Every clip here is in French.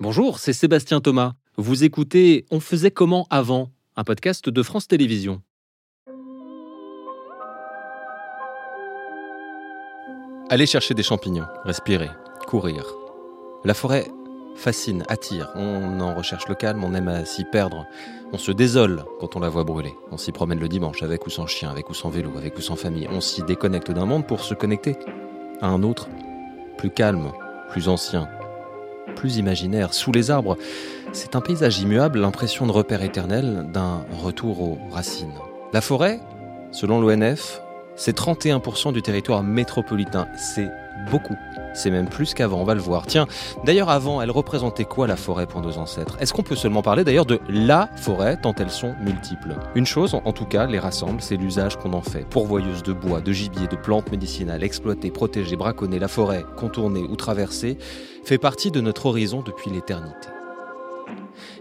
Bonjour, c'est Sébastien Thomas. Vous écoutez On faisait comment avant un podcast de France Télévisions. Aller chercher des champignons, respirer, courir. La forêt fascine, attire. On en recherche le calme, on aime à s'y perdre. On se désole quand on la voit brûler. On s'y promène le dimanche avec ou sans chien, avec ou sans vélo, avec ou sans famille. On s'y déconnecte d'un monde pour se connecter à un autre, plus calme, plus ancien, plus imaginaire. Sous les arbres, c'est un paysage immuable, l'impression de repère éternel, d'un retour aux racines. La forêt, selon l'ONF, c'est 31% du territoire métropolitain. C'est beaucoup. C'est même plus qu'avant, on va le voir. Tiens, d'ailleurs avant, elle représentait quoi la forêt pour nos ancêtres? Est-ce qu'on peut seulement parler d'ailleurs de la forêt tant elles sont multiples? Une chose en tout cas les rassemble, c'est l'usage qu'on en fait. Pourvoyeuse de bois, de gibier, de plantes médicinales, exploitée, protégée, braconnée, la forêt, contournée ou traversée, fait partie de notre horizon depuis l'éternité.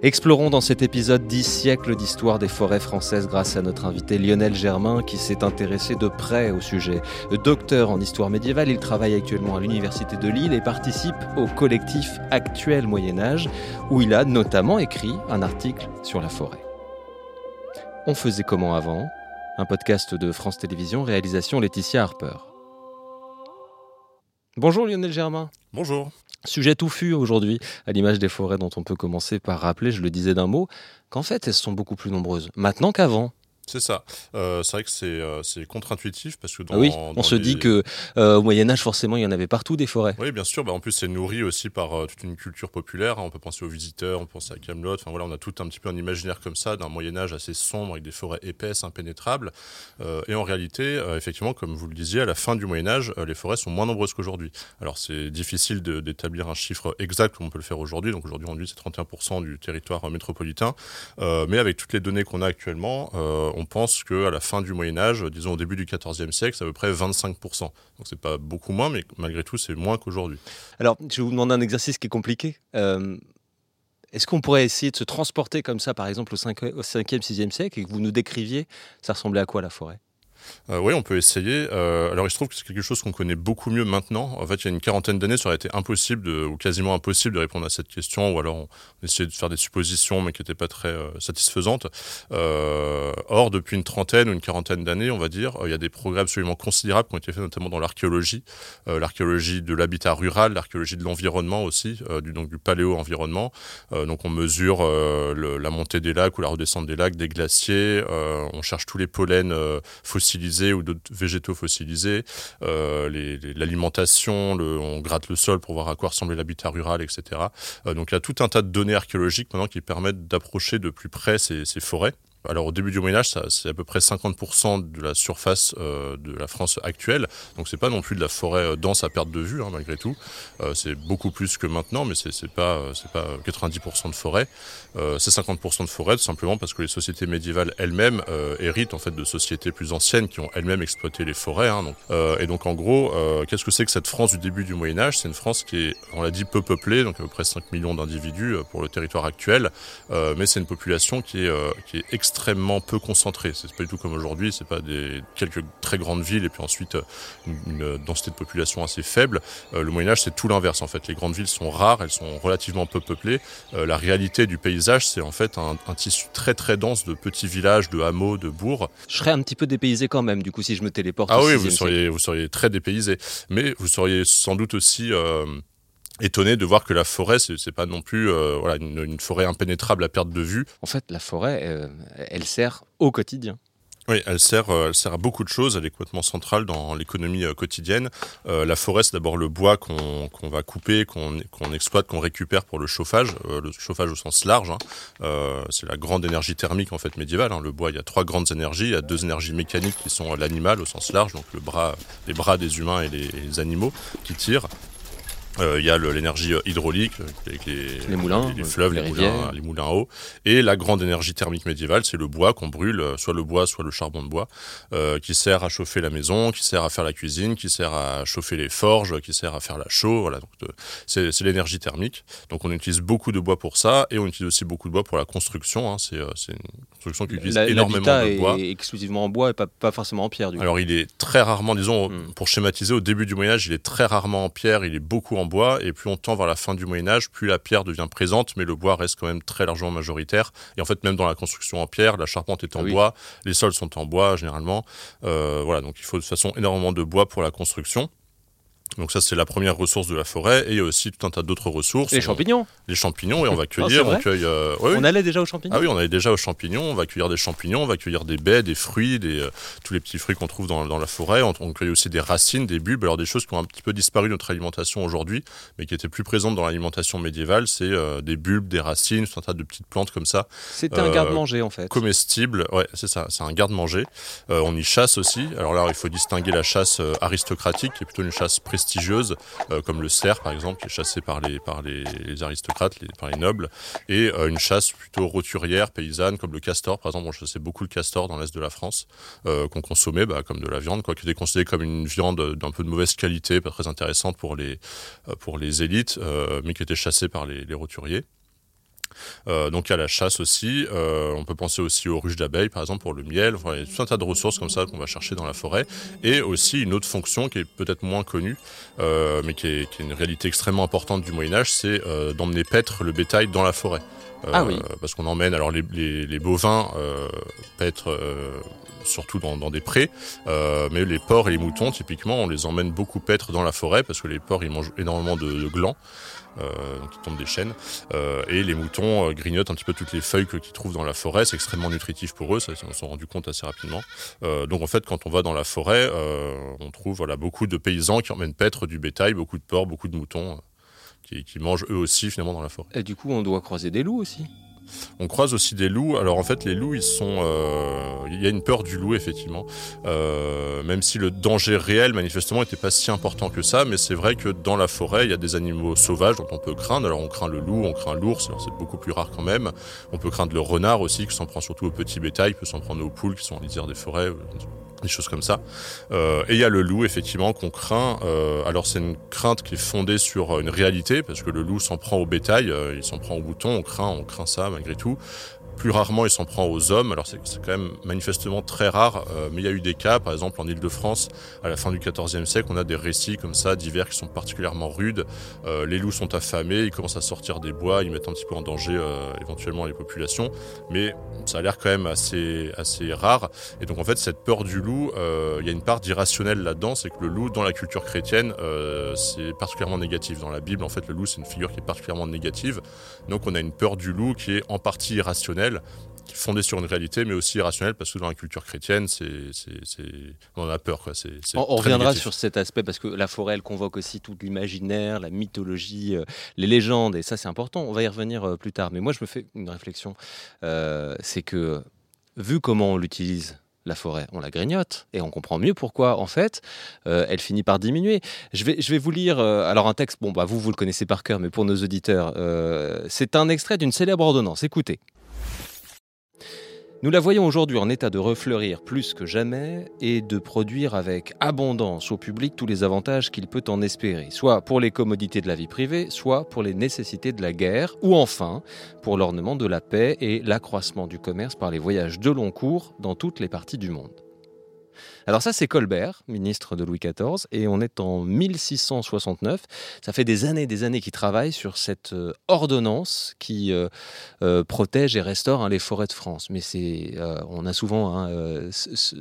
Explorons dans cet épisode 10 siècles d'histoire des forêts françaises grâce à notre invité Lionel Germain qui s'est intéressé de près au sujet. Docteur en histoire médiévale, il travaille actuellement à l'Université de Lille et participe au collectif Actuel Moyen Âge où il a notamment écrit un article sur la forêt. On faisait comment avant? Un podcast de France Télévisions, réalisation Laetitia Harper. Bonjour Lionel Germain. Bonjour. Sujet touffu aujourd'hui, à l'image des forêts dont on peut commencer par rappeler, je le disais d'un mot, qu'en fait elles sont beaucoup plus nombreuses maintenant qu'avant. C'est ça. Euh, c'est vrai que c'est euh, contre-intuitif parce que dans, oui, on se dit que euh, au Moyen Âge forcément il y en avait partout des forêts. Oui, bien sûr. Bah, en plus c'est nourri aussi par toute une culture populaire. On peut penser aux visiteurs, on pense à Camelot. Enfin voilà, on a tout un petit peu un imaginaire comme ça d'un Moyen Âge assez sombre avec des forêts épaisses, impénétrables. et en réalité, effectivement, comme vous le disiez, à la fin du Moyen Âge, les forêts sont moins nombreuses qu'aujourd'hui. Alors c'est difficile d'établir un chiffre exact comme on peut le faire aujourd'hui. Donc aujourd'hui, on dit c'est 31% du territoire métropolitain. mais avec toutes les données qu'on a actuellement, on pense qu'à la fin du Moyen Âge, disons au début du XIVe siècle, c'est à peu près 25%. Donc c'est pas beaucoup moins, mais malgré tout, c'est moins qu'aujourd'hui. Alors, je vais vous demander un exercice qui est compliqué. Euh, est-ce qu'on pourrait essayer de se transporter comme ça, par exemple, au 5e, au 5e 6e siècle, et que vous nous décriviez, ça ressemblait à quoi la forêt? Euh, oui, on peut essayer. Euh, alors, il se trouve que c'est quelque chose qu'on connaît beaucoup mieux maintenant. En fait, il y a une quarantaine d'années, ça aurait été impossible, ou quasiment impossible, de répondre à cette question, ou alors on essayait de faire des suppositions, mais qui n'étaient pas très euh, satisfaisantes. or, depuis une trentaine ou une quarantaine d'années, on va dire, il y a des progrès absolument considérables qui ont été faits, notamment dans l'archéologie, l'archéologie de l'habitat rural, l'archéologie de l'environnement aussi, du, donc du paléo-environnement. donc, on mesure la montée des lacs ou la redescente des lacs, des glaciers. on cherche tous les pollens fossiles ou d'autres végétaux fossilisés, euh, l'alimentation, on gratte le sol pour voir à quoi ressemblait l'habitat rural, etc. Euh, donc il y a tout un tas de données archéologiques maintenant qui permettent d'approcher de plus près ces forêts. Alors au début du Moyen Âge, c'est à peu près 50% de la surface euh, de la France actuelle. Donc c'est pas non plus de la forêt euh, dense à perte de vue, hein, malgré tout. Euh, c'est beaucoup plus que maintenant, mais c'est pas c'est pas 90% de forêt. c'est 50% de forêt, tout simplement parce que les sociétés médiévales elles-mêmes héritent en fait de sociétés plus anciennes qui ont elles-mêmes exploité les forêts. Hein, donc, et donc en gros, qu'est-ce que c'est que cette France du début du Moyen Âge? C'est une France qui est, on l'a dit, peu peuplée, donc à peu près 5 millions d'individus pour le territoire actuel, mais c'est une population qui est qui est extrêmement extrêmement peu concentré. C'est pas du tout comme aujourd'hui. C'est pas des quelques très grandes villes et puis ensuite euh, une, densité de population assez faible. Euh, le Moyen Âge, c'est tout l'inverse en fait. Les grandes villes sont rares, elles sont relativement peu peuplées. Euh, la réalité du paysage, c'est en fait un, tissu très très dense de petits villages, de hameaux, de bourgs. Je serais un petit peu dépaysé quand même. Du coup, si je me téléporte. Ah oui, vous seriez, vous seriez très dépaysé. Mais vous seriez sans doute aussi étonné de voir que la forêt, c'est pas non plus euh, voilà, une, forêt impénétrable à perte de vue. En fait, la forêt, euh, elle sert au quotidien. Oui, elle sert, euh, elle sert à beaucoup de choses. Elle est complètement centrale dans l'économie quotidienne. la forêt, c'est d'abord le bois qu'on va couper, qu'on exploite, qu'on récupère pour le chauffage, le chauffage au sens large. Hein. c'est la grande énergie thermique en fait médiévale. Hein. Le bois, il y a trois grandes énergies. Il y a deux énergies mécaniques qui sont l'animal au sens large, donc le bras, les bras des humains et les animaux qui tirent. Euh, il y a l'énergie euh, hydraulique, euh, avec les, moulins, les, fleuves, les, rivières. les moulins à eau. Et la grande énergie thermique médiévale, c'est le bois qu'on brûle, soit le bois, soit le charbon de bois, qui sert à chauffer la maison, qui sert à faire la cuisine, qui sert à chauffer les forges, qui sert à faire la chaux. Voilà, c'est l'énergie thermique. Donc on utilise beaucoup de bois pour ça, et on utilise aussi beaucoup de bois pour la construction. Hein. C'est une construction qui utilise énormément de bois. est exclusivement en bois et pas, pas forcément en pierre. Du Alors il est très rarement, disons, hmm. pour schématiser, au début du Moyen Âge, il est très rarement en pierre, il est beaucoup en bois, et plus on tend vers la fin du Moyen Âge, plus la pierre devient présente, mais le bois reste quand même très largement majoritaire. Et en fait, même dans la construction en pierre, la charpente est en oui. bois, les sols sont en bois généralement. Euh, voilà, donc il faut de toute façon énormément de bois pour la construction. Donc ça, c'est la première ressource de la forêt. Et il y a aussi tout un tas d'autres ressources. Les On- champignons. Les champignons, et on va c'est cueillir. vrai on cueille. euh, ouais. On allait déjà aux champignons. Ah oui, on allait déjà aux champignons. On va cueillir des champignons, on va cueillir des baies, des fruits, des, euh, tous les petits fruits qu'on trouve dans, dans la forêt. On, on cueille aussi des racines, des bulbes. Alors des choses qui ont un petit peu disparu de notre alimentation aujourd'hui, mais qui étaient plus présentes dans l'alimentation médiévale. C'est euh, des bulbes, des racines, tout un tas de petites plantes comme ça, C'était un garde-manger en fait. comestibles. Ouais, c'est ça. C'est un garde-manger. On y chasse aussi. Alors là, il faut distinguer la chasse aristocratique, qui est plutôt une chasse prestigieuse, euh, comme le cerf par exemple, qui est chassé par les par les, aristocrates, les, par les nobles, et euh, une chasse plutôt roturière, paysanne, comme le castor par exemple. On chassait beaucoup le castor dans l'est de la France, euh, qu'on consommait bah, comme de la viande, quoi, qui était considérée comme une viande d'un peu de mauvaise qualité, pas très intéressante pour les pour les élites, mais qui était chassée par les roturiers. Euh, donc à la chasse aussi, Euh, on peut penser aussi aux ruches d'abeilles par exemple pour le miel, Enfin, il y a tout un tas de ressources comme ça qu'on va chercher dans la forêt, et aussi une autre fonction qui est peut-être moins connue, euh, mais qui est, qui est une réalité extrêmement importante du Moyen Âge, c'est d'emmener paître le bétail dans la forêt. Ah oui. Parce qu'on emmène alors les, les- les bovins paître surtout dans, dans des prés, mais les porcs et les moutons typiquement on les emmène beaucoup paître dans la forêt parce que les porcs ils mangent énormément de, de glands. Euh, qui tombent des chênes euh, et les moutons euh, grignotent un petit peu toutes les feuilles qu'ils trouvent dans la forêt. C'est extrêmement nutritif pour eux ça ils s'en sont rendus compte assez rapidement. Donc en fait quand on va dans la forêt on trouve voilà beaucoup de paysans qui emmènent paître du bétail beaucoup de porcs beaucoup de moutons qui, qui mangent eux aussi finalement dans la forêt. Et du coup, on doit croiser des loups aussi. On croise aussi des loups. Alors en fait, les loups, ils sont. euh, Il y a une peur du loup, effectivement. Euh, même si le danger réel, manifestement, n'était pas si important que ça. Mais c'est vrai que dans la forêt, il y a des animaux sauvages dont on peut craindre. Alors on craint le loup, on craint l'ours. Alors c'est beaucoup plus rare quand même. On peut craindre le renard aussi, qui s'en prend surtout au petit bétail, peut s'en prendre aux poules qui sont en lisière des forêts. Des choses comme ça. Euh, et il y a le loup, effectivement, qu'on craint. Euh, alors c'est une crainte qui est fondée sur euh, une réalité, parce que le loup s'en prend au bétail, euh, il s'en prend aux moutons, on craint, on craint ça malgré tout. Plus rarement, il s'en prend aux hommes. Alors c'est quand même manifestement très rare, euh, mais il y a eu des cas, par exemple en Île-de-France, à la fin du XIVe siècle, on a des récits comme ça, divers, qui sont particulièrement rudes. Euh, les loups sont affamés, ils commencent à sortir des bois, ils mettent un petit peu en danger euh, éventuellement les populations, mais ça a l'air quand même assez, assez rare. Et donc en fait, cette peur du loup, euh, il y a une part d'irrationnel là-dedans, c'est que le loup, dans la culture chrétienne, euh, c'est particulièrement négatif. Dans la Bible, en fait, le loup, c'est une figure qui est particulièrement négative. Donc on a une peur du loup qui est en partie irrationnelle, est fondée sur une réalité, mais aussi irrationnelle, parce que dans la culture chrétienne, c'est, on en a peur. Quoi. C'est, c'est On, reviendra négatif. sur cet aspect parce que la forêt, elle convoque aussi tout l'imaginaire, la mythologie, euh, les légendes, et ça c'est important. On va y revenir euh, plus tard. Mais moi, je me fais une réflexion. Euh, c'est que, vu comment on l'utilise, la forêt, on la grignote et on comprend mieux pourquoi, en fait, euh, elle finit par diminuer. Je vais, je vais vous lire euh, alors un texte, bon, bah, vous, vous le connaissez par cœur, mais pour nos auditeurs, euh, c'est un extrait d'une célèbre ordonnance. Écoutez. Nous la voyons aujourd'hui en état de refleurir plus que jamais et de produire avec abondance au public tous les avantages qu'il peut en espérer, soit pour les commodités de la vie privée, soit pour les nécessités de la guerre, ou enfin pour l'ornement de la paix et l'accroissement du commerce par les voyages de long cours dans toutes les parties du monde. Alors ça, c'est Colbert, ministre de Louis XIV, et on est en 1669. Ça fait des années, des années qu'il travaille sur cette euh, ordonnance qui euh, euh, protège et restaure hein, les forêts de France. Mais c'est, on a souvent, hein,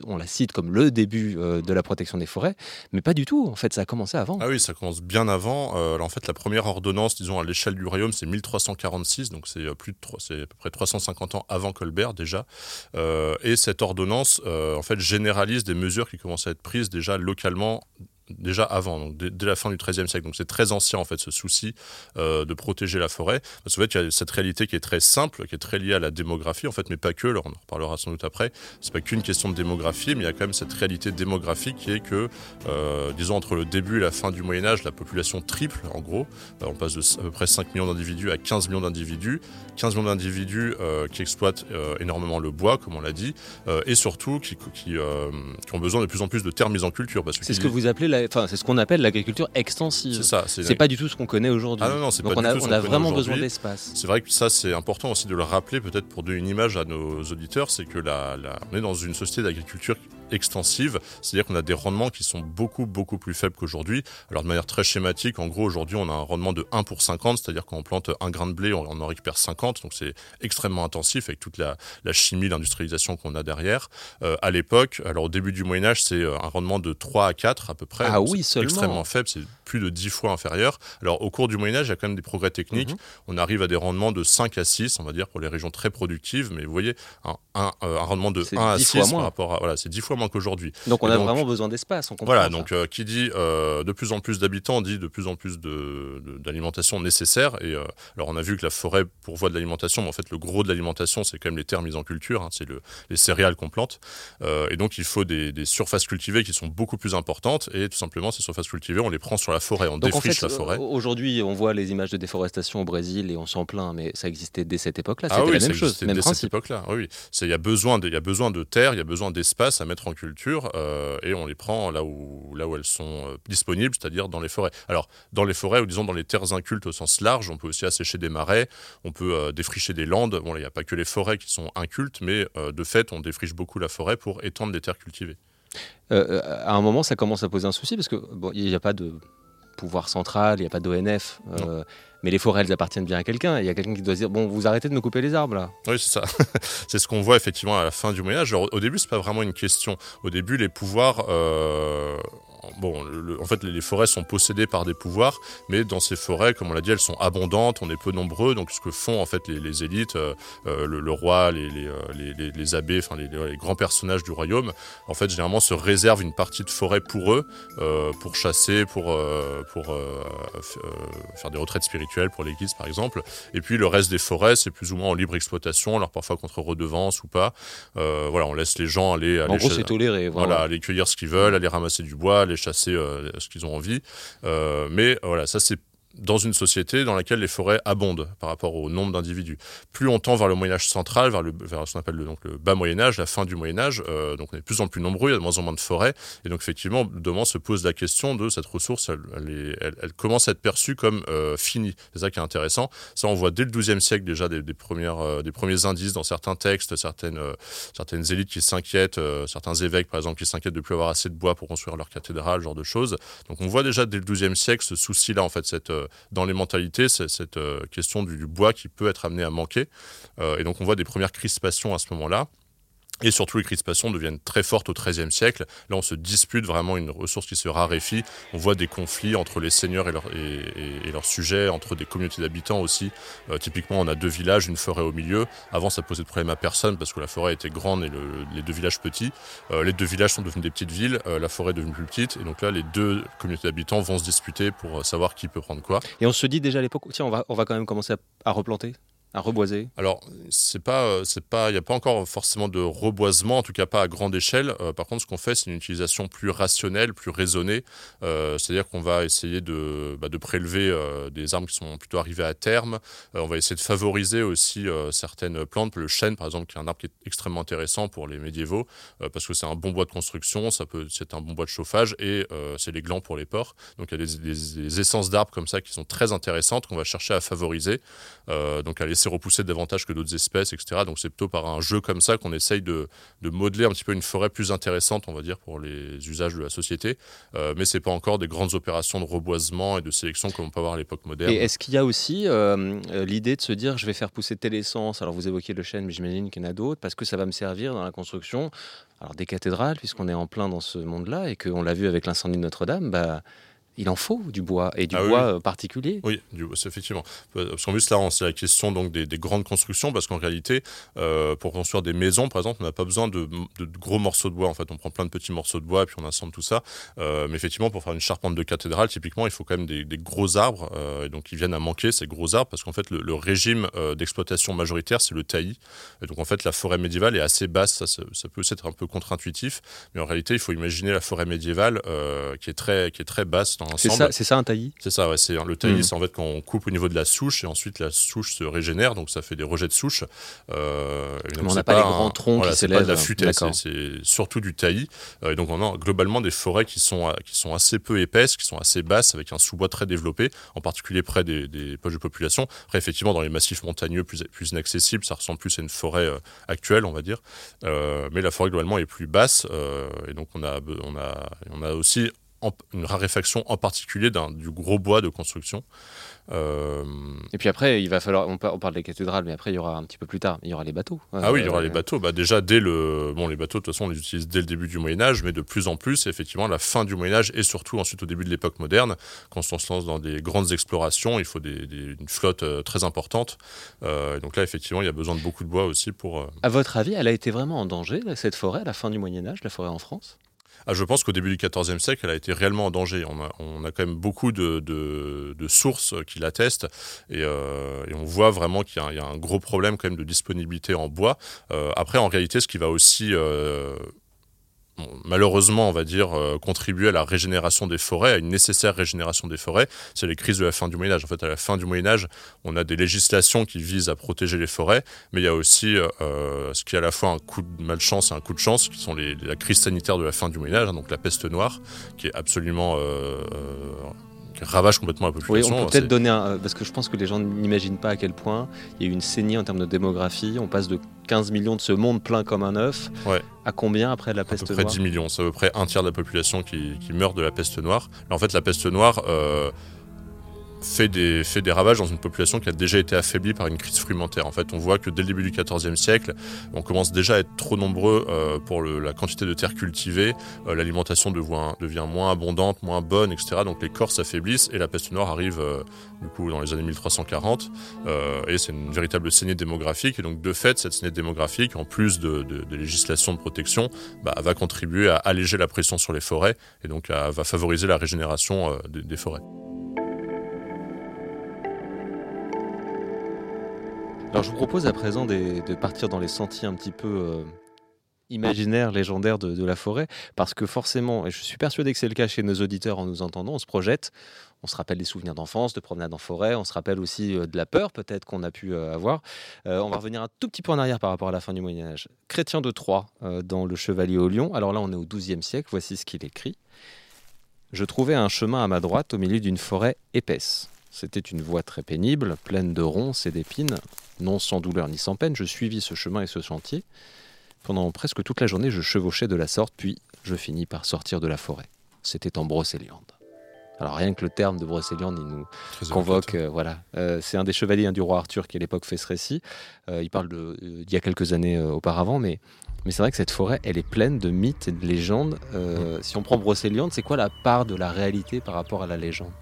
on la cite comme le début de la protection des forêts, mais pas du tout. En fait, ça a commencé avant. Ah oui, ça commence bien avant. En fait, la première ordonnance, disons à l'échelle du royaume, c'est 1346, donc c'est plus de trois- c'est à peu près 350 ans avant Colbert déjà. Et cette ordonnance, en fait, généralise des mesures qui commencent à être prises déjà localement. Déjà avant, donc dès, dès la fin du XIIIe siècle. Donc c'est très ancien en fait ce souci euh, de protéger la forêt. Parce qu'en fait, il y a cette réalité qui est très simple, qui est très liée à la démographie en fait, mais pas que. Alors on en reparlera sans doute après. C'est pas qu'une question de démographie, mais il y a quand même cette réalité démographique qui est que euh, disons entre le début et la fin du Moyen Âge, la population triple en gros. Euh, on passe de à peu près 5 millions d'individus à 15 millions d'individus. 15 millions d'individus euh, qui exploitent énormément le bois, comme on l'a dit, et surtout qui, qui, qui ont besoin de plus en plus de terres mises en culture. C'est ce que vous appelez, la- enfin, c'est ce qu'on appelle l'agriculture extensive. C'est ça. C'est pas du tout ce qu'on connaît aujourd'hui. Ah non, non, c'est Donc pas on a, on a vraiment besoin d'espace. C'est vrai que ça, c'est important aussi de le rappeler, peut-être pour donner une image à nos auditeurs, c'est que la, la- on est dans une société d'agriculture extensive, c'est-à-dire qu'on a des rendements qui sont beaucoup beaucoup plus faibles qu'aujourd'hui. Alors de manière très schématique, en gros aujourd'hui on a un rendement de 1 pour 50, c'est-à-dire quand on plante un grain de blé, on en récupère 50, donc c'est extrêmement intensif avec toute la, chimie, l'industrialisation qu'on a derrière. Euh, à l'époque, alors au début du Moyen Âge, c'est euh, un rendement de 3 à 4 à peu près. Ah oui, seulement. Extrêmement faible, c'est plus de 10 fois inférieur. Alors au cours du Moyen Âge, il y a quand même des progrès techniques. Mhm. On arrive à des rendements de 5 à 6, on va dire, pour les régions très productives, mais vous voyez, un, un, euh, rendement de 1 à 6 par rapport à... Voilà, c'est 10 fois moins qu'aujourd'hui. Donc on a vraiment besoin d'espace, Voilà, donc qui dit de plus en plus d'habitants dit de plus en plus d'alimentation de, nécessaire. Et alors on a vu que la forêt pourvoit de l'alimentation, mais en fait le gros de l'alimentation, c'est quand même les terres mises en culture, hein, c'est le, les céréales qu'on plante. et donc il faut des, surfaces cultivées qui sont beaucoup plus importantes. Et tout simplement, ces surfaces cultivées, on les prend sur la forêt, on défriche la forêt. Aujourd'hui, on voit les images de déforestation au Brésil et on s'en plaint, mais ça existait dès cette époque-là. Ah C'était la même chose, même dès principe. cette époque-là. Oui, il y a besoin de, il y a besoin de terre, il y a besoin d'espace à mettre en culture, et on les prend là où, là où elles sont disponibles, c'est-à-dire dans les forêts. Alors, dans les forêts, ou disons dans les terres incultes au sens large, on peut aussi assécher des marais, on peut euh, défricher des landes. Bon, il n'y a pas que les forêts qui sont incultes, mais euh, de fait, on défriche beaucoup la forêt pour étendre des terres cultivées. Euh, à un moment, ça commence à poser un souci parce que bon, il n'y a pas de pouvoir central, il n'y a pas d'ONF. mais les forêts, elles appartiennent bien à quelqu'un. Il y a quelqu'un qui doit dire bon, vous arrêtez de me couper les arbres là. Oui, c'est ça. c'est ce qu'on voit effectivement à la fin du Moyen Âge. au début, c'est pas vraiment une question. Au début, les pouvoirs bon, en fait, les forêts sont possédées par des pouvoirs, mais dans ces forêts, comme on l'a dit, elles sont abondantes, on est peu nombreux, donc ce que font en fait les, élites, euh, euh, le, roi, les, les, euh, les, abbés, enfin les, grands personnages du royaume, en fait, généralement se réservent une partie de forêt pour eux, pour chasser, pour, pour faire des retraites spirituelles pour l'église, par exemple. Et puis le reste des forêts, c'est plus ou moins en libre exploitation, alors parfois contre redevance ou pas. voilà, on laisse les gens aller, aller, en gros, c'est toléré. Voilà. aller cueillir ce qu'ils veulent, aller ramasser du bois, aller chasser euh, ce qu'ils ont envie. Euh, mais voilà, ça c'est dans une société dans laquelle les forêts abondent par rapport au nombre d'individus. Plus on tend vers le Moyen Âge central, vers, le, vers ce qu'on appelle le, donc, le bas Moyen Âge, la fin du Moyen Âge, euh, donc on est de plus en plus nombreux, il y a de moins en moins de forêts, et donc effectivement, demain se pose la question de cette ressource, elle, commence à être perçue comme euh, finie. C'est ça qui est intéressant. Ça, on voit dès le XIIe siècle déjà des, premières, euh, des premiers indices dans certains textes, certaines, certaines élites qui s'inquiètent, certains évêques par exemple qui s'inquiètent de ne plus avoir assez de bois pour construire leur cathédrale, ce genre de choses. Donc on voit déjà dès le XIIe siècle ce souci-là, en fait, cette dans les mentalités, c'est cette euh, question du, bois qui peut être amené à manquer. Euh, et donc on voit des premières crispations à ce moment-là. Et surtout, les crispations deviennent très fortes au XIIIe siècle. Là, on se dispute vraiment une ressource qui se raréfie. On voit des conflits entre les seigneurs et, leur, et, leurs sujets, entre des communautés d'habitants aussi. Euh, typiquement, on a deux villages, une forêt au milieu. Avant, ça posait de problème à personne parce que la forêt était grande et les deux villages petits. Euh, les deux villages sont devenus des petites villes, euh, la forêt est devenue plus petite. Et donc là, les deux communautés d'habitants vont se disputer pour savoir qui peut prendre quoi. Et on se dit déjà à l'époque, tiens, on va quand même commencer à replanter à reboiser Alors, c'est pas, euh, c'est pas, il n'y a pas encore forcément de reboisement, en tout cas pas à grande échelle. Euh, par contre, ce qu'on fait, c'est une utilisation plus rationnelle, plus raisonnée. Euh, c'est-à-dire qu'on va essayer de, bah, prélever des arbres qui sont plutôt arrivés à terme. on va essayer de favoriser aussi certaines plantes, le chêne par exemple, qui est un arbre qui est extrêmement intéressant pour les médiévaux, parce que c'est un bon bois de construction, ça peut, c'est un bon bois de chauffage et c'est les glands pour les porcs. Donc il y a des, des, essences d'arbres comme ça qui sont très intéressantes qu'on va chercher à favoriser. donc à laisser repousser davantage que d'autres espèces, etc. Donc c'est plutôt par un jeu comme ça qu'on essaye de, de, modeler un petit peu une forêt plus intéressante, on va dire, pour les usages de la société. Euh, mais c'est pas encore des grandes opérations de reboisement et de sélection comme on peut avoir à l'époque moderne. Et est-ce qu'il y a aussi euh, euh, l'idée de se dire je vais faire pousser telle essence? Alors vous évoquez le chêne, mais j'imagine qu'il y en a d'autres, parce que ça va me servir dans la construction alors des cathédrales, puisqu'on est en plein dans ce monde-là et qu'on l'a vu avec l'incendie de Notre-Dame, bah, il en faut du bois et du ah bois euh, particulier. Oui, du, effectivement. Parce qu'en plus, là, c'est la question donc, des, grandes constructions, parce qu'en réalité, euh, pour construire des maisons, par exemple, on n'a pas besoin de, gros morceaux de bois. En fait, on prend plein de petits morceaux de bois et puis on assemble tout ça. Euh, mais effectivement, pour faire une charpente de cathédrale, typiquement, il faut quand même des, gros arbres. et donc, ils viennent à manquer, ces gros arbres, parce qu'en fait, le, régime d'exploitation majoritaire, c'est le taillis. Et donc, en fait, la forêt médiévale est assez basse. Ça, ça, peut être un peu contre-intuitif. Mais en réalité, il faut imaginer la forêt médiévale qui, est très, qui est très basse dans ensemble. ça, c'est ça un taillis C'est ça, ouais. C'est le taillis, Mm. c'est en fait quand on coupe au niveau de la souche et ensuite la souche se régénère, donc ça fait des rejets de souche. Euh, on n'a pas les grands troncs voilà, qui c'est pas de la futaie, c'est surtout du taillis. Euh, et donc on a globalement des forêts qui sont, euh, qui sont assez peu épaisses, qui sont assez basses, avec un sous-bois très développé, en particulier près des, des poches de population. Après, effectivement, dans les massifs montagneux plus, plus inaccessibles, ça ressemble plus à une forêt euh, actuelle, on va dire. Euh, mais la forêt globalement est plus basse, et donc on a, on a, on a aussi en- une raréfaction en particulier du gros bois de construction. Euh, Et puis après, il va falloir. On par- on parle des cathédrales, mais après, il y aura un petit peu plus tard, il y aura les bateaux. Ah oui, il y aura Euh, les bateaux. Bah, déjà, dès le. Bon, les bateaux, de toute façon, on les utilise dès le début du Moyen-Âge, mais de plus en plus, effectivement, à la fin du Moyen-Âge et surtout ensuite au début de l'époque moderne, quand on se lance dans des grandes explorations, il faut des- des- une flotte euh, très importante. Donc là, effectivement, il y a besoin de beaucoup de bois aussi pour. À votre avis, elle a été vraiment en danger, cette forêt, à la fin du Moyen-Âge, la forêt en France? Ah, je pense qu'au début du XIVe siècle, elle a été réellement en danger. On a, quand même beaucoup de, sources qui l'attestent et, euh, on voit vraiment qu'il y, a un- gros problème quand même de disponibilité en bois. Euh, après, en réalité, ce qui va aussi euh, malheureusement, on va dire, euh, contribuer à la régénération des forêts, à une nécessaire régénération des forêts, c'est les crises de la fin du Moyen Âge. En fait, à la fin du Moyen Âge, on a des législations qui visent à protéger les forêts, mais il y a aussi euh, ce qui est à la fois un coup de malchance et un coup de chance, qui sont la crise sanitaire de la fin du Moyen Âge, hein, donc la peste noire, qui est absolument... euh, euh, qui ravage complètement la Oui, population. on peut C'est- peut-être donner un. euh, Parce que je pense que les gens n'imaginent pas à quel point il y a eu une saignée en termes de démographie. On passe de 15 millions de ce monde plein comme un œuf Ouais. à combien après la à peu peste près noire 10 millions. C'est à peu près un tiers de la population qui, qui meurt de la peste noire. En fait, la peste noire euh, fait, des, fait des ravages dans une population qui a déjà été affaiblie par une crise frumentaire. En fait, on voit que dès le début du XIVe siècle, on commence déjà à être trop nombreux euh, pour le- la quantité de terre cultivée. Euh, L'alimentation devient, devient moins abondante, moins bonne, etc. Donc les corps s'affaiblissent et la peste noire arrive euh, du coup dans les années 1340. Euh, et c'est une véritable saignée démographique. Et donc de fait, cette saignée démographique, en plus de, de, de législation de protection, bah, va contribuer à alléger la pression sur les forêts et donc à- va favoriser la régénération euh, des, des forêts. Alors je vous propose à présent de partir dans les sentiers un petit peu euh, imaginaires, légendaires de, la forêt, parce que forcément, et je suis persuadé que c'est le cas chez nos auditeurs en nous entendant, on se projette, on se rappelle des souvenirs d'enfance, de promenade en forêt, on se rappelle aussi euh, de la peur peut-être qu'on a pu euh, avoir. On va revenir un tout petit peu en arrière par rapport à la fin du Moyen Âge. Chrétien de Troyes, dans Le Chevalier au Lion, alors là on est au XIIe siècle, voici ce qu'il écrit. Je trouvais un chemin à ma droite au milieu d'une forêt épaisse. C'était une voie très pénible, pleine de ronces et d'épines. Non sans douleur ni sans peine, je suivis ce chemin et ce sentier. Pendant presque toute la journée, je chevauchais de la sorte, puis je finis par sortir de la forêt. C'était en Brocéliande. Alors rien que le terme de Brocéliande, il nous Très convoque, euh, voilà. Euh, c'est un des chevaliers hein, du roi Arthur qui à l'époque fait ce récit. Euh, il parle de, d'il y a quelques années auparavant, mais, mais c'est vrai que cette forêt, elle est pleine de mythes et de légendes. Si on prend Brocéliande, c'est quoi la part de la réalité par rapport à la légende?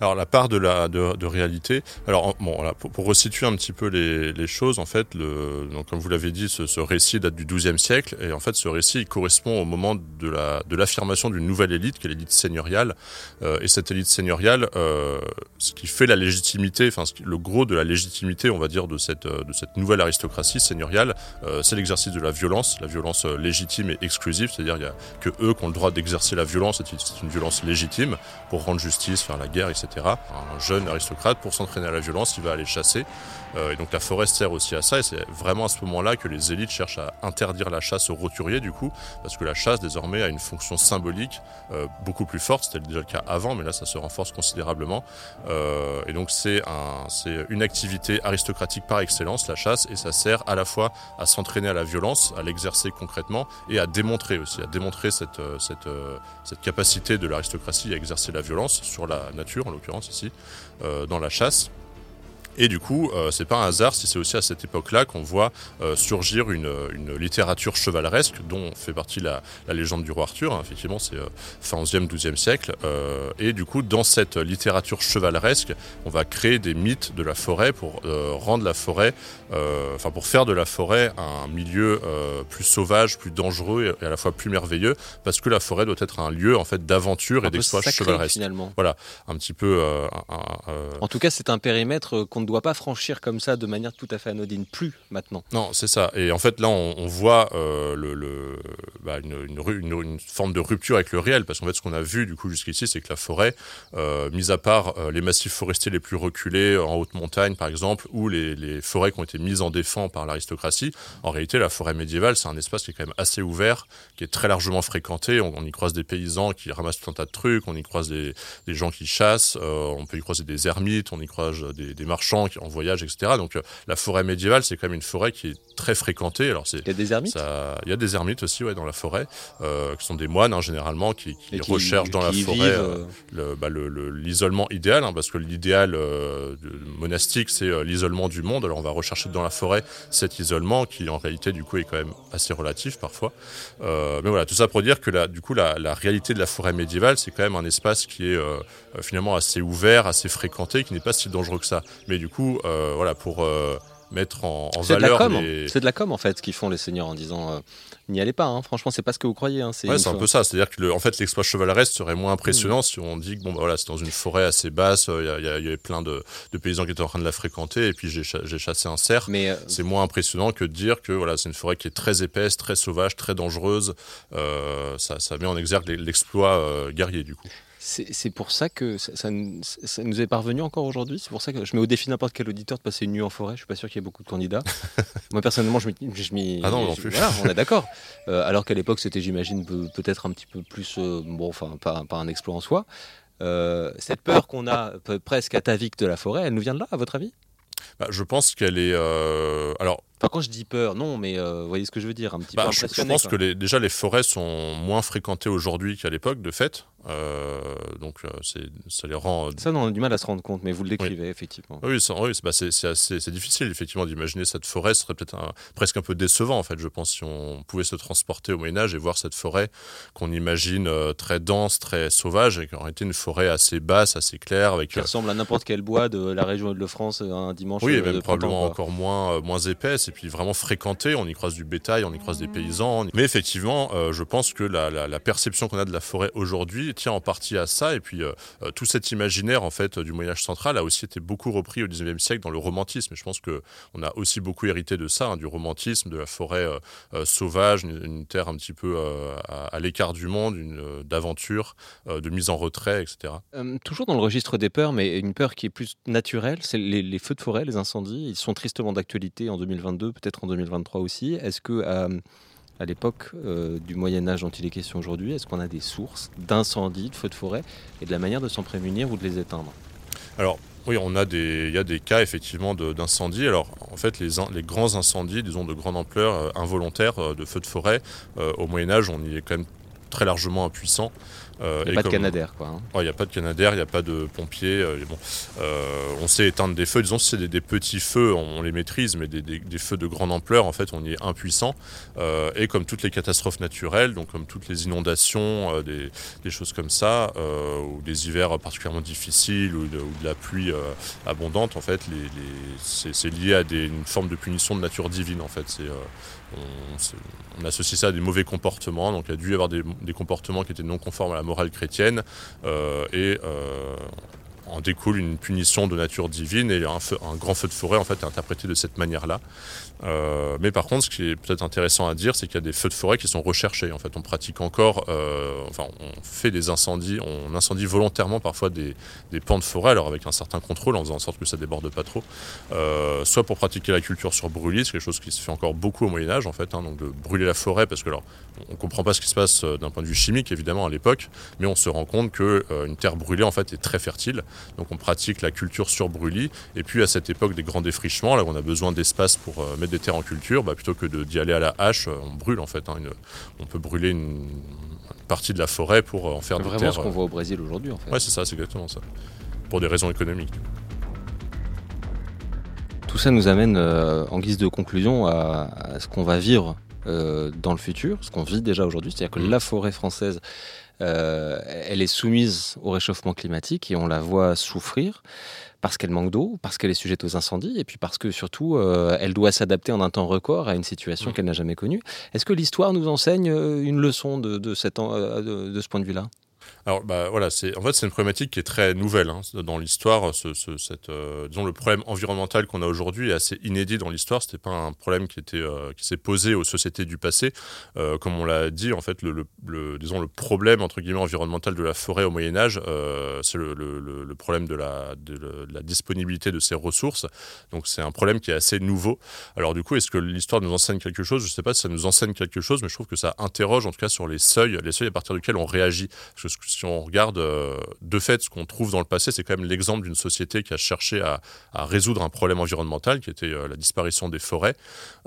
Alors la part de la de, réalité. Alors bon, pour, pour resituer un petit peu les, choses, en fait, donc comme vous l'avez dit, ce, récit date du XIIe siècle et en fait, ce récit il correspond au moment de la de l'affirmation d'une nouvelle élite, qui est l'élite seigneuriale. Euh, et cette élite seigneuriale, euh, ce qui fait la légitimité, enfin le gros de la légitimité, on va dire, de cette euh, de cette nouvelle aristocratie seigneuriale, c'est l'exercice de la violence, la violence légitime et exclusive, c'est-à-dire il y a que eux qui ont le droit d'exercer la violence, c'est une violence légitime pour rendre justice, faire la guerre, Un jeune aristocrate, pour s'entraîner à la violence, il va aller chasser. Euh, et donc la forêt sert aussi à ça, et c'est vraiment à ce moment-là que les élites cherchent à interdire la chasse aux roturiers, du coup, parce que la chasse, désormais, a une fonction symbolique euh, beaucoup plus forte. C'était déjà le cas avant, mais là, ça se renforce considérablement. Euh, et donc c'est un, une activité aristocratique par excellence, la chasse, et ça sert à la fois à s'entraîner à la violence, à l'exercer concrètement, et à démontrer aussi, à démontrer cette, euh, cette, euh, cette capacité de l'aristocratie à exercer la violence sur la nature, en l'occurrence ici, dans la chasse. Et du coup, euh, c'est pas un hasard si c'est aussi à cette époque-là qu'on voit euh, surgir une, une littérature chevaleresque dont fait partie la, la légende du roi Arthur. hein. effectivement, c'est euh, fin 11e, 12e siècle. Euh, et du coup, dans cette littérature chevaleresque, on va créer des mythes de la forêt pour euh, rendre la forêt, euh, enfin pour faire de la forêt un milieu euh, plus sauvage, plus dangereux et à la fois plus merveilleux, parce que la forêt doit être un lieu en fait d'aventure Un et d'exploit chevaleresque. finalement. Un petit peu. euh, un- un- euh, En tout cas, c'est un périmètre qu'on ne doit pas franchir comme ça de manière tout à fait anodine, plus maintenant. Non, c'est ça. Et en fait, là, on, voit euh, bah, une, forme de rupture avec le réel, parce qu'en fait, ce qu'on a vu du coup jusqu'ici, c'est que la forêt, euh, mis à part euh, les massifs forestiers les plus reculés en haute montagne, par exemple, ou les, forêts qui ont été mises en défense par l'aristocratie, en réalité, la forêt médiévale, c'est un espace qui est quand même assez ouvert, qui est très largement fréquenté. On, y croise des paysans qui ramassent tout un tas de trucs, on y croise des, gens qui chassent, on peut y croiser des ermites, on y croise des marchands qui en voyage, etc. Donc la forêt médiévale, c'est quand même une forêt qui est très fréquentée. Alors c'est il y a des ermites. il y a des ermites aussi, ouais, dans la forêt, euh, qui sont des moines hein, généralement qui, recherchent dans la forêt euh, euh, bah, l'isolement idéal, hein, parce que l'idéal monastique, c'est l'isolement du monde. Alors on va rechercher dans la forêt cet isolement qui en réalité du coup est quand même assez relatif parfois. mais voilà, tout ça pour dire que la, du coup la, la réalité de la forêt médiévale, c'est quand même un espace qui est finalement assez ouvert, assez fréquenté, qui n'est pas si dangereux que ça. Mais du coup, voilà, pour mettre en, valeur. C'est de la com en fait ce qu'ils font les seigneurs en disant euh, n'y allez pas. Hein. Franchement, c'est pas ce que vous croyez. Hein. C'est un peu ça. C'est-à-dire que en fait l'exploit chevaleresque serait moins impressionnant mm. si on dit que bon bah, voilà c'est dans une forêt assez basse. Il y, avait plein de, paysans qui étaient en train de la fréquenter et puis j'ai chassé un cerf. Mais euh, c'est moins impressionnant que de dire que voilà c'est une forêt qui est très épaisse, très sauvage, très dangereuse. Euh, ça, ça met en exergue l'exploit guerrier du coup. C'est pour ça que ça, nous est parvenu encore aujourd'hui. C'est pour ça que je mets au défi n'importe quel auditeur de passer une nuit en forêt. Je suis pas sûr qu'il y ait beaucoup de candidats. Moi personnellement, je m'y. Ah non, non plus. Voilà, on est d'accord. Euh, alors qu'à l'époque, c'était, j'imagine, peut-être un petit peu plus. Euh, bon, enfin, pas, pas, un exploit en soi. Euh, cette peur qu'on a presque atavique de la forêt, elle nous vient de là, à votre avis? Bah, Je pense qu'elle est. alors quand je dis peur, non, mais euh, vous voyez ce que je veux dire, un petit bah, peu je, je, pense que les, déjà les forêts sont moins fréquentées aujourd'hui qu'à l'époque, de fait. Euh, donc euh, ça les rend. Ça, on a du mal à se rendre compte, mais vous le décrivez effectivement. Oui, bah, c'est difficile effectivement d'imaginer cette forêt. Ce serait peut-être presque un peu décevant en fait, je pense, si on pouvait se transporter au Moyen Âge et voir cette forêt qu'on imagine très dense, très sauvage, et qui aurait été une forêt assez basse, assez claire, avec qui ressemble à n'importe quel bois de la région de France un dimanche. Oui, et même probablement encore moins moins épaisse et puis vraiment fréquenté. On y croise du bétail, on y croise des paysans. Mais effectivement, euh, je pense que la, perception qu'on a de la forêt aujourd'hui tient en partie à ça. Et puis euh, euh, tout cet imaginaire en fait du Moyen Âge central a aussi été beaucoup repris au XIXe siècle dans le romantisme. Et je pense que on a aussi beaucoup hérité de ça, hein, du romantisme, de la forêt sauvage, une, terre un petit peu à, l'écart du monde, d'aventure, de mise en retrait, etc. toujours dans le registre des peurs, mais une peur qui est plus naturelle, c'est les, feux de forêt, les incendies. Ils sont tristement d'actualité en 2022, peut-être en 2023 aussi. Est-ce que euh, à l'époque euh, du Moyen Âge dont il est question aujourd'hui, est-ce qu'on a des sources d'incendies, de feux de forêt et de la manière de s'en prémunir ou de les éteindre? Alors oui, on a il y a des cas effectivement d'incendies. Alors en fait, les, grands incendies, disons de grande ampleur, euh, involontaires de feux de forêt, au Moyen Âge, on y est quand même très largement impuissant. Euh, il n'y a pas de Canadair, quoi. Hein. Il n'y a pas de Canadair, il n'y a pas de pompiers. Euh, bon, euh, on sait éteindre des feux. Disons, si c'est des, petits feux, on, les maîtrise, mais des, feux de grande ampleur, en fait, on y est impuissant. et comme toutes les catastrophes naturelles, donc comme toutes les inondations, des, choses comme ça, ou des hivers particulièrement difficiles, ou de, la pluie abondante, en fait, c'est lié à une forme de punition de nature divine, en fait. C'est on, associe ça à des mauvais comportements, donc il y a dû y avoir des, comportements qui étaient non conformes à la morale chrétienne, euh, et euh, en découle une punition de nature divine et un, grand feu de forêt en fait est interprété de cette manière-là. Euh, mais par contre, ce qui est peut-être intéressant à dire, c'est qu'il y a des feux de forêt qui sont recherchés. En fait, on pratique encore, euh, enfin, on fait des incendies, on incendie volontairement parfois des, des, pans de forêt, alors avec un certain contrôle, en faisant en sorte que ça déborde pas trop. Euh, soit pour pratiquer la culture sur brûlis, c'est quelque chose qui se fait encore beaucoup au Moyen Âge, en fait, hein, donc de brûler la forêt, parce que alors, on comprend pas ce qui se passe d'un point de vue chimique, évidemment, à l'époque, mais on se rend compte que une terre brûlée, en fait, est très fertile. Donc, on pratique la culture sur brûlis. Et puis, à cette époque des grands défrichements, là, où on a besoin d'espace pour mettre des terres en culture, bah, plutôt que d'y aller à la hache, euh, on brûle en fait. Hein, on peut brûler une, partie de la forêt pour euh, en faire des Vraiment ce qu'on voit au Brésil aujourd'hui en fait. Ouais, c'est ça, c'est exactement ça. Pour des raisons économiques. Tout ça nous amène euh, en guise de conclusion à, ce qu'on va vivre dans le futur, ce qu'on vit déjà aujourd'hui, c'est-à-dire que mmh. la forêt française, elle est soumise au réchauffement climatique et on la voit souffrir parce qu'elle manque d'eau, parce qu'elle est sujette aux incendies, et puis parce que surtout, euh, elle doit s'adapter en un temps record à une situation qu'elle n'a jamais connue. Est-ce que l'histoire nous enseigne euh, une leçon de, cette, euh, de, ce point de vue-là? Alors bah voilà, c'est en fait c'est une problématique qui est très nouvelle hein, dans l'histoire. Ce, cette, euh, disons le problème environnemental qu'on a aujourd'hui est assez inédit dans l'histoire. C'était pas un problème qui euh, qui s'est posé aux sociétés du passé, euh, comme on l'a dit en fait le, le, disons le problème entre guillemets environnemental de la forêt au Moyen Âge, c'est le, le, problème de la de, la disponibilité de ces ressources. Donc c'est un problème qui est assez nouveau. Alors du coup, est-ce que l'histoire nous enseigne quelque chose? Je sais pas si ça nous enseigne quelque chose, mais je trouve que ça interroge en tout cas sur les seuils, les seuils à partir duquel on réagit. Si on regarde euh, de fait ce qu'on trouve dans le passé, c'est quand même l'exemple d'une société qui a cherché à, résoudre un problème environnemental qui était euh, la disparition des forêts.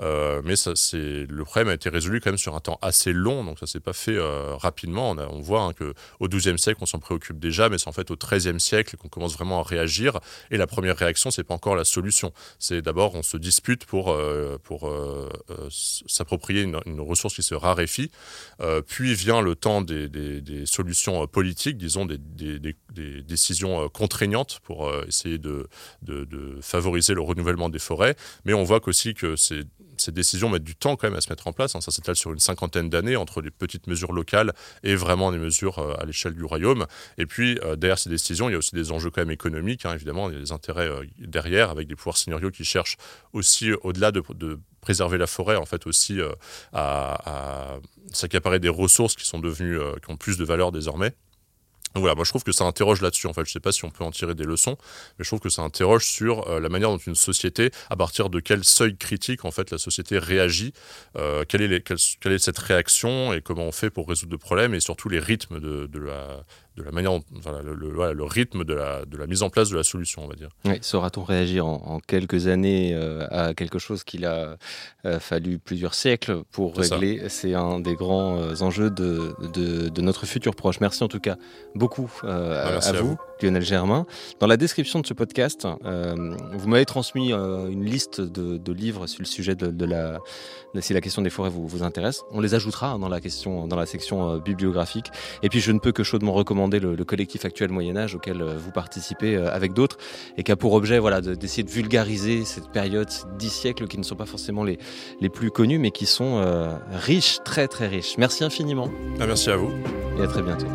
Euh, mais ça, le problème a été résolu quand même sur un temps assez long, donc ça s'est pas fait rapidement. On, voit hein, qu'au XIIe siècle, on s'en préoccupe déjà, mais c'est en fait au XIIIe siècle qu'on commence vraiment à réagir. Et la première réaction, c'est pas encore la solution. C'est d'abord on se dispute pour, s'approprier une, ressource qui se raréfie. puis vient le temps des solutions politiques, disons, des, des, décisions euh, contraignantes pour euh, essayer de, favoriser le renouvellement des forêts. Mais on voit aussi que ces, ces, décisions mettent du temps quand même à se mettre en place. Hein. Ça s'étale sur une cinquantaine d'années entre les petites mesures locales et vraiment des mesures euh, à l'échelle du royaume. Et puis, derrière ces décisions, il y a aussi des enjeux quand même économiques. Hein. évidemment, il y a des intérêts derrière avec des pouvoirs seigneuriaux qui cherchent aussi, au-delà de, préserver la forêt, en fait, aussi à, à s'accaparer des ressources qui sont devenues, qui ont plus de valeur désormais. Donc voilà, moi je trouve que ça interroge là-dessus. En fait, je ne sais pas si on peut en tirer des leçons, mais je trouve que ça interroge sur euh, la manière dont une société, à partir de quel seuil critique en fait la société réagit, euh, quelle, est cette réaction et comment on fait pour résoudre le problème et surtout les rythmes de la de la manière, le, rythme de la, de la, mise en place de la solution, on va dire. Saura-t-on réagir en, quelques années euh, à quelque chose qu'il a euh, fallu plusieurs siècles pour régler? C'est un des grands euh, enjeux de, de, notre futur proche. Merci en tout cas beaucoup bah, à, vous, Lionel Germain. Dans la description de ce podcast, vous m'avez transmis une liste de, livres sur le sujet de, la, si la question des forêts vous, vous intéresse. On les ajoutera dans la, question, dans la section bibliographique. Et puis je ne peux que chaudement recommander le, collectif actuel Moyen Âge auquel euh, vous participez euh, avec d'autres et qui a pour objet voilà, d'essayer de, vulgariser cette période, ces dix siècles qui ne sont pas forcément les, les plus connus mais qui sont euh, riches, très très riches. Merci infiniment. Ah, merci à vous. Et à très bientôt.